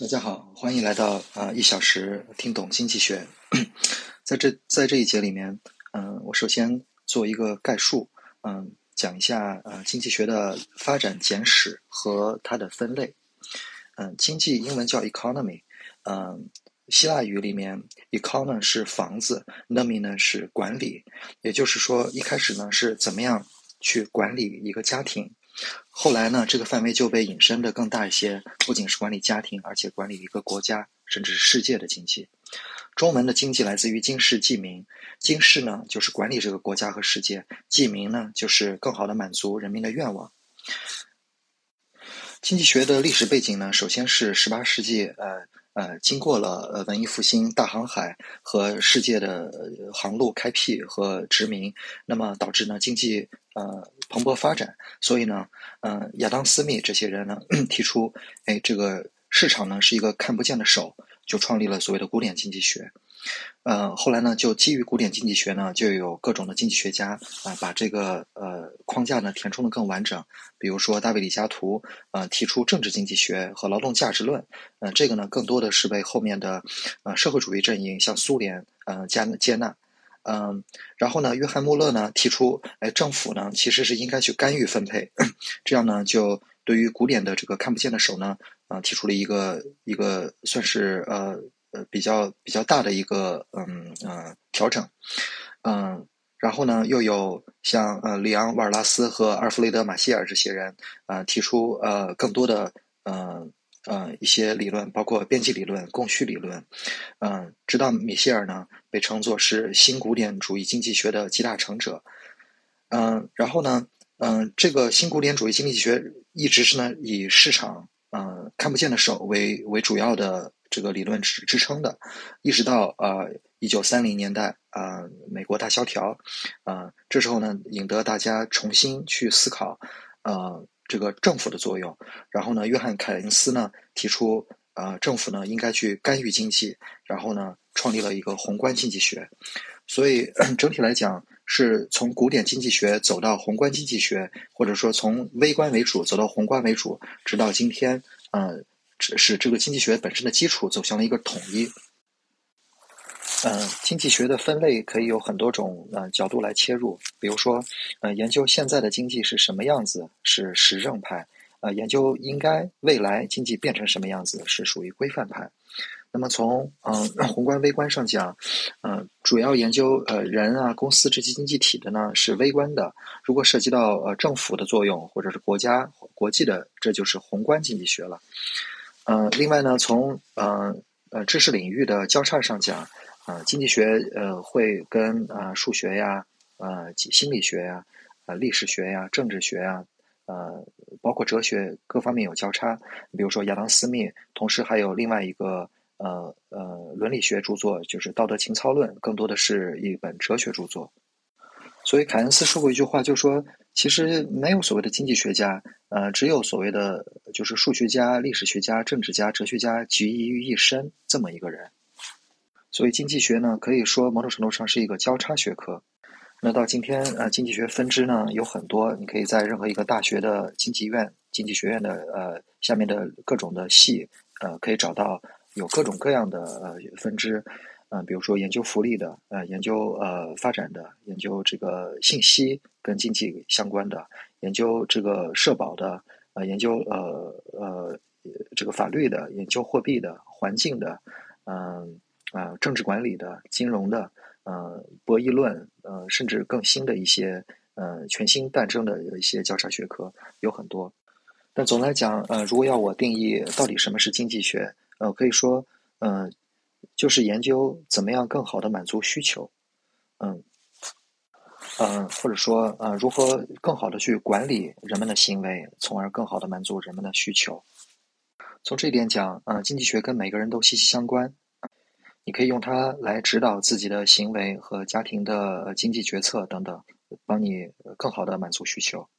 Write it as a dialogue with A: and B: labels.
A: 大家好，欢迎来到啊一小时听懂经济学。在这在这一节里面，嗯，我首先做一个概述，嗯，讲一下呃经济学的发展简史和它的分类。嗯，经济英文叫 economy，嗯，希腊语里面 econ 呢是房子，nomy 呢是管理，也就是说一开始呢是怎么样去管理一个家庭。后来呢，这个范围就被引申的更大一些，不仅是管理家庭，而且管理一个国家，甚至是世界的经济。中文的经济来自于经世济民，经世呢就是管理这个国家和世界，济民呢就是更好的满足人民的愿望。经济学的历史背景呢，首先是十八世纪，呃。呃，经过了呃文艺复兴、大航海和世界的航路开辟和殖民，那么导致呢经济呃蓬勃发展。所以呢，嗯，亚当·斯密这些人呢 提出，哎，这个市场呢是一个看不见的手，就创立了所谓的古典经济学。呃，后来呢，就基于古典经济学呢，就有各种的经济学家啊，把这个呃框架呢填充的更完整。比如说，大卫·李嘉图呃提出政治经济学和劳动价值论，呃，这个呢更多的是被后面的呃社会主义阵营，像苏联呃加接纳。嗯，然后呢，约翰·穆勒呢提出，哎，政府呢其实是应该去干预分配，这样呢就对于古典的这个看不见的手呢，啊，提出了一个一个算是呃。呃，比较比较大的一个嗯嗯调整，嗯，然后呢，又有像呃里昂·瓦尔拉斯和阿尔弗雷德·马歇尔这些人啊，提出呃更多的嗯嗯一些理论，包括边际理论、供需理论，嗯，直到米歇尔呢被称作是新古典主义经济学的集大成者，嗯，然后呢，嗯，这个新古典主义经济学一直是呢以市场嗯看不见的手为为主要的。这个理论支支撑的，一直到呃一九三零年代啊，美国大萧条，嗯，这时候呢，引得大家重新去思考，呃，这个政府的作用。然后呢，约翰凯恩斯呢提出，呃，政府呢应该去干预经济，然后呢，创立了一个宏观经济学。所以 整体来讲，是从古典经济学走到宏观经济学，或者说从微观为主走到宏观为主，直到今天，呃。使这个经济学本身的基础走向了一个统一。嗯，经济学的分类可以有很多种呃角度来切入，比如说，呃，研究现在的经济是什么样子，是实证派；呃，研究应该未来经济变成什么样子，是属于规范派。那么从嗯宏观微观上讲，嗯，主要研究呃人啊、公司这些经济体的呢是微观的；如果涉及到呃政府的作用或者是国家国际的，这就是宏观经济学了。呃，另外呢，从呃呃知识领域的交叉上讲，呃，经济学呃会跟呃数学呀、呃心理学呀、呃历史学呀、政治学呀、呃包括哲学各方面有交叉。比如说亚当·斯密，同时还有另外一个呃呃伦理学著作，就是《道德情操论》，更多的是一本哲学著作。所以凯恩斯说过一句话，就说其实没有所谓的经济学家，呃，只有所谓的就是数学家、历史学家、政治家、哲学家集于一身这么一个人。所以经济学呢，可以说某种程度上是一个交叉学科。那到今天，呃，经济学分支呢有很多，你可以在任何一个大学的经济院、经济学院的呃下面的各种的系，呃，可以找到有各种各样的呃分支。嗯，比如说研究福利的，呃，研究呃发展的，研究这个信息跟经济相关的，研究这个社保的，呃，研究呃呃这个法律的，研究货币的，环境的，嗯啊政治管理的，金融的，呃博弈论，呃甚至更新的一些呃全新诞生的一些交叉学科有很多。但总来讲，呃，如果要我定义到底什么是经济学，呃，可以说，嗯。就是研究怎么样更好的满足需求，嗯，嗯，或者说，呃，如何更好的去管理人们的行为，从而更好的满足人们的需求。从这一点讲，呃，经济学跟每个人都息息相关，你可以用它来指导自己的行为和家庭的经济决策等等，帮你更好的满足需求。